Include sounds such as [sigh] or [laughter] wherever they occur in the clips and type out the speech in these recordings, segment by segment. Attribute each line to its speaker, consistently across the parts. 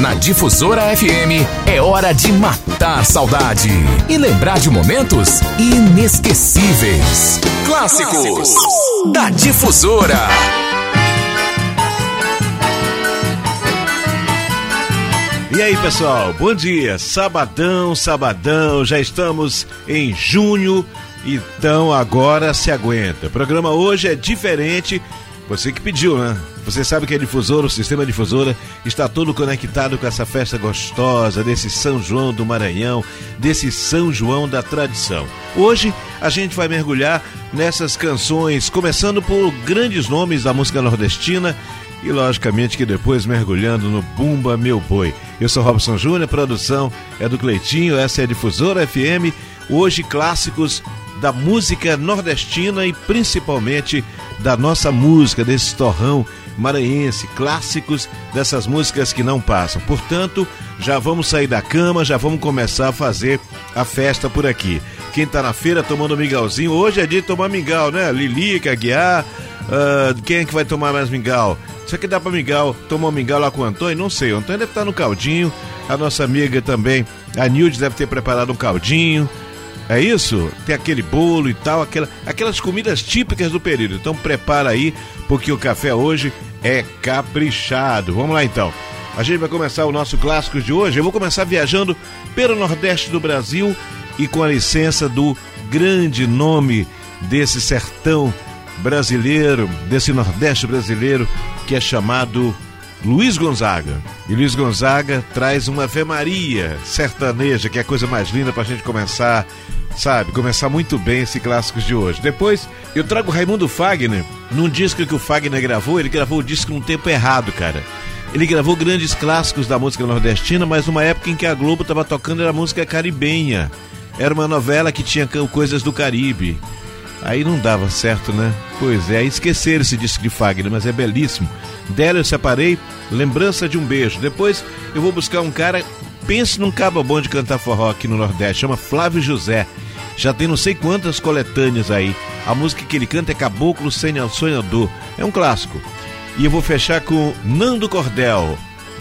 Speaker 1: Na Difusora FM é hora de matar saudade e lembrar de momentos inesquecíveis. Clássicos da Difusora.
Speaker 2: E aí, pessoal, bom dia. Sabadão, sabadão, já estamos em junho, então agora se aguenta. O programa hoje é diferente. Você que pediu, né? Você sabe que a difusora, o sistema difusora, está todo conectado com essa festa gostosa desse São João do Maranhão, desse São João da tradição. Hoje a gente vai mergulhar nessas canções, começando por grandes nomes da música nordestina e logicamente que depois mergulhando no Bumba Meu Boi. Eu sou Robson Júnior, produção é do Cleitinho, essa é a Difusora FM. Hoje clássicos da música nordestina e principalmente da nossa música, desse torrão maranhense, clássicos dessas músicas que não passam. Portanto, já vamos sair da cama, já vamos começar a fazer a festa por aqui. Quem tá na feira tomando mingauzinho, hoje é dia de tomar mingau, né? Lilica, Aguiar, uh, quem é que vai tomar mais mingau? Será que dá pra mingau, tomar um mingau lá com o Antônio? Não sei, o Antônio deve estar no caldinho, a nossa amiga também, a Nilde deve ter preparado um caldinho, é isso? Tem aquele bolo e tal, aquela, aquelas comidas típicas do período. Então prepara aí, porque o café hoje é caprichado. Vamos lá então. A gente vai começar o nosso clássico de hoje. Eu vou começar viajando pelo Nordeste do Brasil e com a licença do grande nome desse sertão brasileiro, desse Nordeste brasileiro, que é chamado Luiz Gonzaga. E Luiz Gonzaga traz uma Ave Maria sertaneja, que é a coisa mais linda para a gente começar, sabe? Começar muito bem esse clássicos de hoje. Depois, eu trago Raimundo Fagner, num disco que o Fagner gravou, ele gravou o disco num tempo errado, cara. Ele gravou grandes clássicos da música nordestina, mas numa época em que a Globo estava tocando era música caribenha. Era uma novela que tinha coisas do Caribe. Aí não dava certo, né? Pois é, esquecer esse disco de Fagner, mas é belíssimo. Dela eu separei Lembrança de um Beijo. Depois eu vou buscar um cara, pense num cabo bom de cantar forró aqui no Nordeste, chama Flávio José. Já tem não sei quantas coletâneas aí. A música que ele canta é Caboclo Sonhador. É um clássico. E eu vou fechar com Nando Cordel.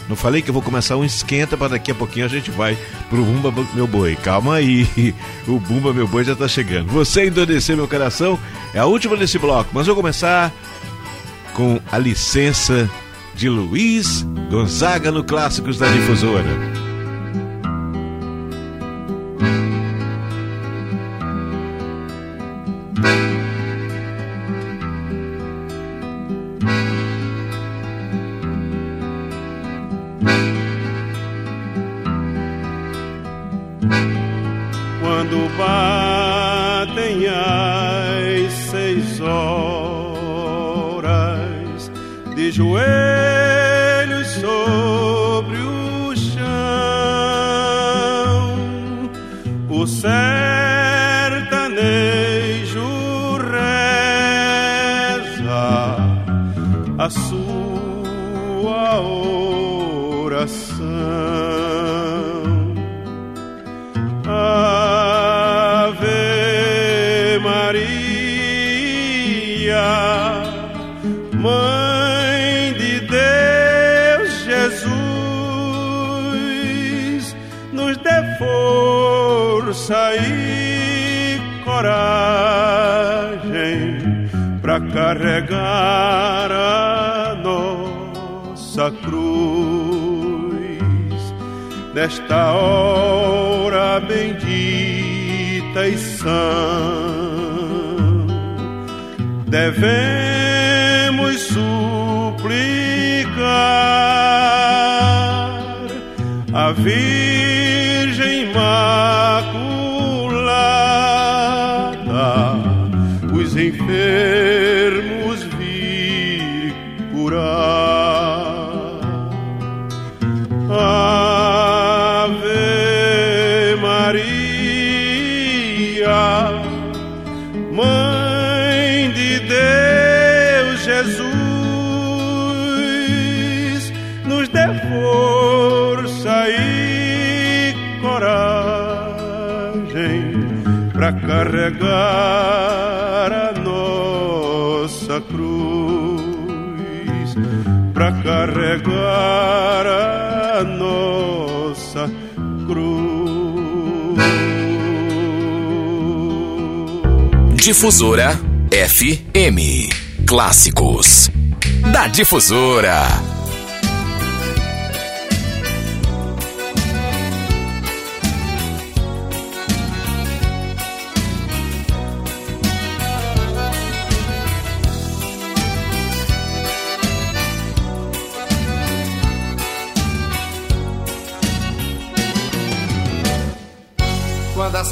Speaker 2: Não falei que eu vou começar um esquenta para daqui a pouquinho a gente vai pro Bumba Meu Boi. Calma aí, [laughs] o Bumba Meu Boi já tá chegando. Você endurecer meu coração é a última desse bloco, mas vou começar com a licença de Luiz Gonzaga no Clássicos da Difusora. joelhos sobre o chão. O sertanejo reza a sua oração.
Speaker 3: Carregar a nossa cruz nesta hora bendita e sã. Devemos suplicar a Virgem Imaculada os enfermos carregar a nossa cruz, para carregar a nossa cruz.
Speaker 1: Difusora FM Clássicos da Difusora.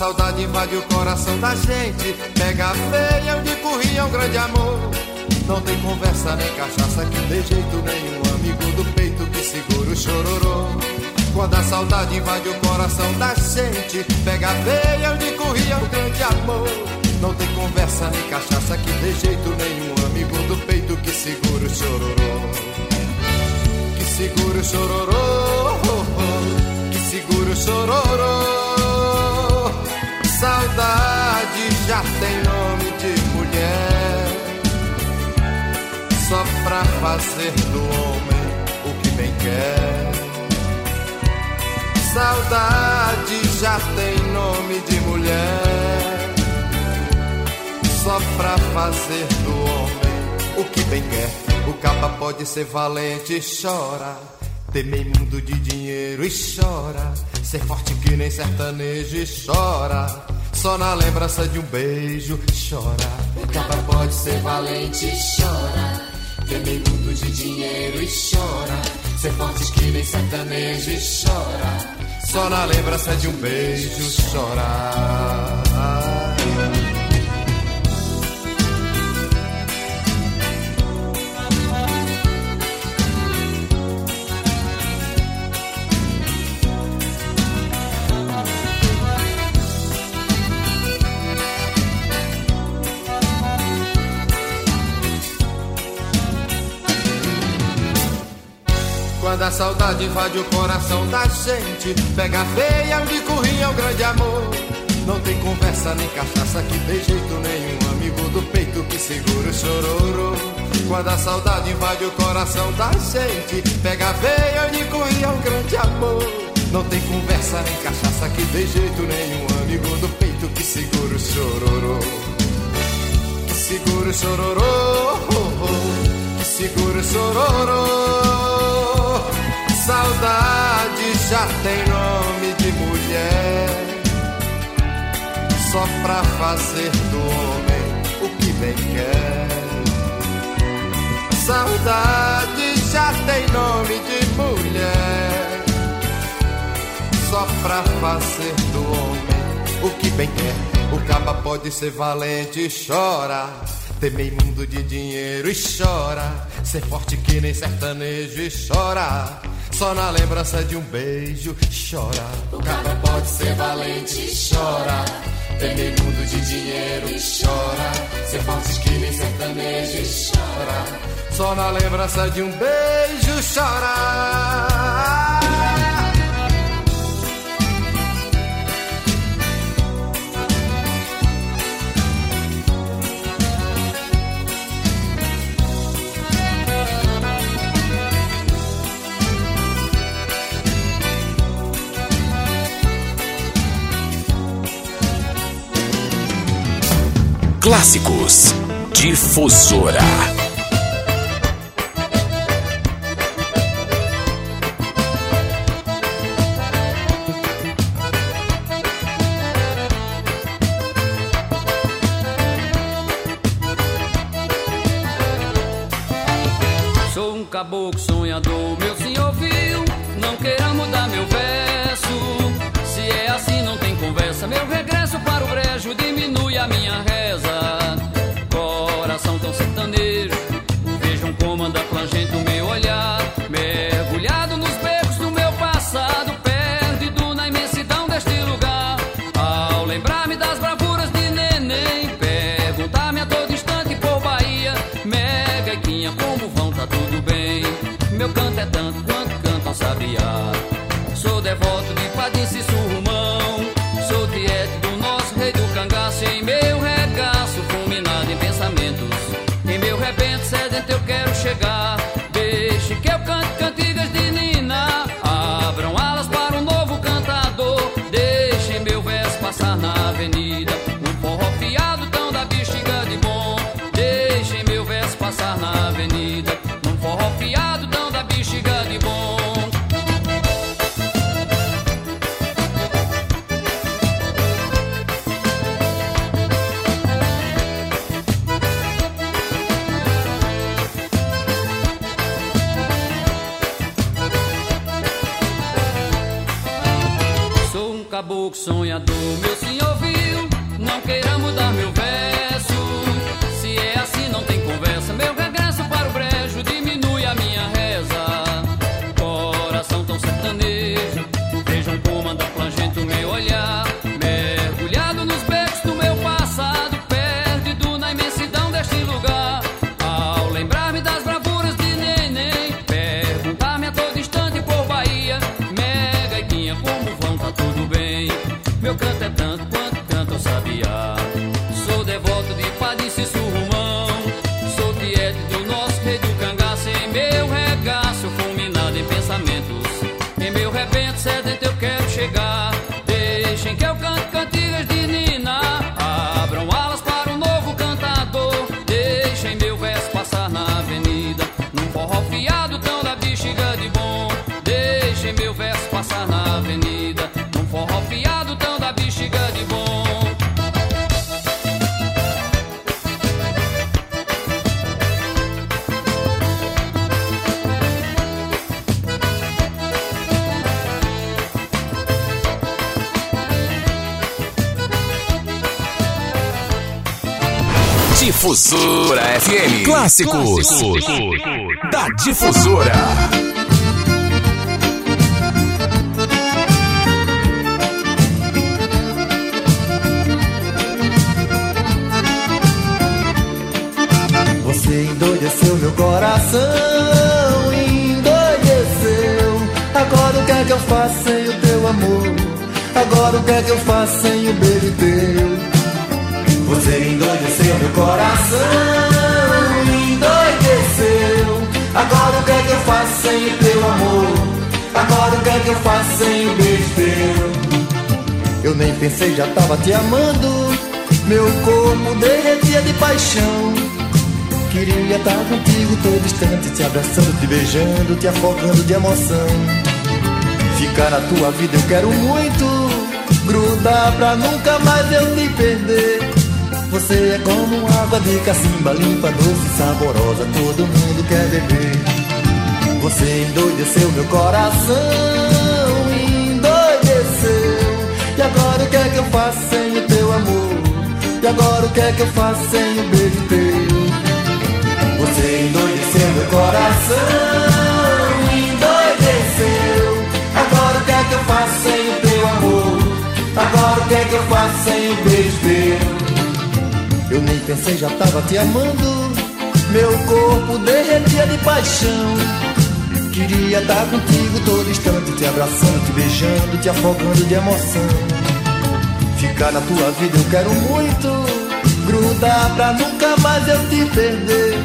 Speaker 4: Saudade invade o coração da gente, pega a feia onde corria um grande amor. Não tem conversa nem cachaça que dê jeito nenhum amigo do peito que segura o chororô. Quando a saudade invade o coração da gente, pega a veia onde corria o grande amor. Não tem conversa nem cachaça que dê jeito nenhum amigo do peito que segura o chororô. Que segura o chororô, que segura o chororô. Já tem nome de mulher só pra fazer do homem o que bem quer. Saudade já tem nome de mulher, só pra fazer do homem o que bem quer. O capa pode ser valente e chora, temer mundo de dinheiro e chora, ser forte que nem sertanejo e chora. Só na lembrança de um beijo chora.
Speaker 5: O capa pode ser valente e chora. Temer mundo de dinheiro e chora. Ser forte que nem sertanejo e chora.
Speaker 4: Só na lembrança de um beijo chora. A saudade invade o coração da gente, pega feia onde corria o grande amor. Não tem conversa nem cachaça que dê jeito nenhum amigo do peito que segura o chororô. Quando a saudade invade o coração da gente, pega a veia onde corria um grande amor. Não tem conversa nem cachaça que dê jeito nenhum amigo do peito que segura o chororô. Que segura o chororô, que segura o chororô. Saudade já tem nome de mulher só pra fazer do homem o que bem quer. Saudade já tem nome de mulher, só pra fazer do homem o que bem quer. O caba pode ser valente e chora, temer mundo de dinheiro e chora, ser forte que nem sertanejo e chora. Só na lembrança de um beijo chora.
Speaker 5: O caba pode ser valente e chora. Temer mundo de dinheiro e chora. Ser forte que nem sertanejo e chora.
Speaker 4: Só na lembrança de um beijo chora.
Speaker 1: Clássicos Difusora.
Speaker 6: Caboclo sonhador, meu senhor viu. Não queira mudar meu verso. Se é assim, não tem conversa. Meu regresso para o brejo diminui a minha devoto de Padim Surrumão. Sou tiete do nosso rei do cangaço. Em meu regaço, fulminado em pensamentos. Em meu rebento sedento eu quero chegar.
Speaker 1: Difusora FM. Clássicos. Da Difusora.
Speaker 7: Você endoideceu meu coração, endoideceu. Agora o que é que eu faço sem o teu amor? Agora o que é que eu faço sem o beijo teu? Você endoideceu coração, endoideceu. Agora o que é que eu faço sem o teu amor? Agora o que é que eu faço sem o beijo teu? Eu nem pensei, já tava te amando. Meu corpo derretia de paixão. Queria estar contigo todo instante, te abraçando, te beijando, te afogando de emoção. Ficar na tua vida eu quero muito, grudar pra nunca mais eu te perder. Você é como água de cacimba, limpa, doce, saborosa, todo mundo quer beber. Você endoideceu meu coração, endoideceu. E agora o que é que eu faço sem o teu amor? E agora o que é que eu faço sem o beijo teu? Eu nem pensei, já tava te amando. Meu corpo derretia de paixão. Queria estar contigo todo instante, te abraçando, te beijando, te afogando de emoção. Ficar na tua vida eu quero muito. Grudar pra nunca mais eu te perder.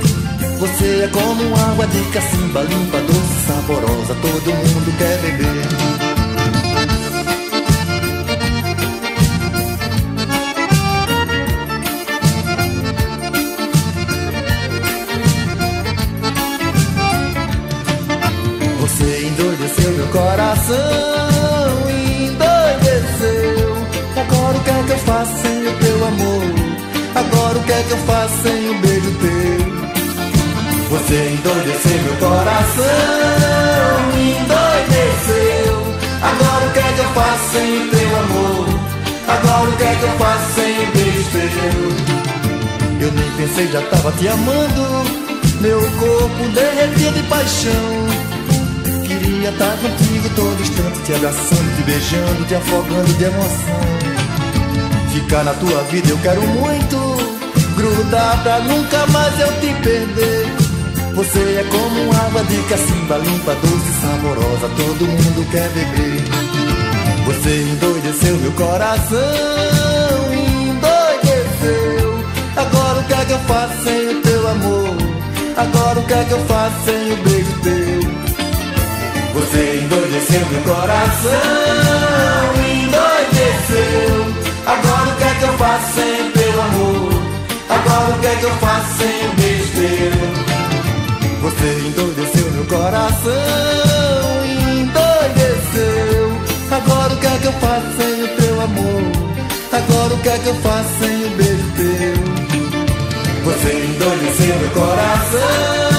Speaker 7: Você é como água de cacimba, limpa, doce, saborosa, todo mundo quer beber. Você endoideceu meu coração, endoideceu. Agora o que é que eu faço sem teu amor? Agora o que é que eu faço sem beijo teu? Eu nem pensei, já tava te amando. Meu corpo derretia de paixão. Queria estar contigo todo instante, te abraçando, te beijando, te afogando de emoção. Ficar na tua vida eu quero muito, grudar pra nunca mais eu te perder. Você é como água de cacimba, limpa, doce, saborosa, todo mundo quer beber. Você endoideceu meu coração, endoideceu. Agora o que é que eu faço sem o teu amor? Agora o que é que eu faço sem o beijo teu? Você endoideceu meu coração, endoideceu. Agora o que é que eu faço sem teu amor? Agora o que é que eu faço sem o beijo é que eu faço sem o beijo teu? Você endoideceu meu coração,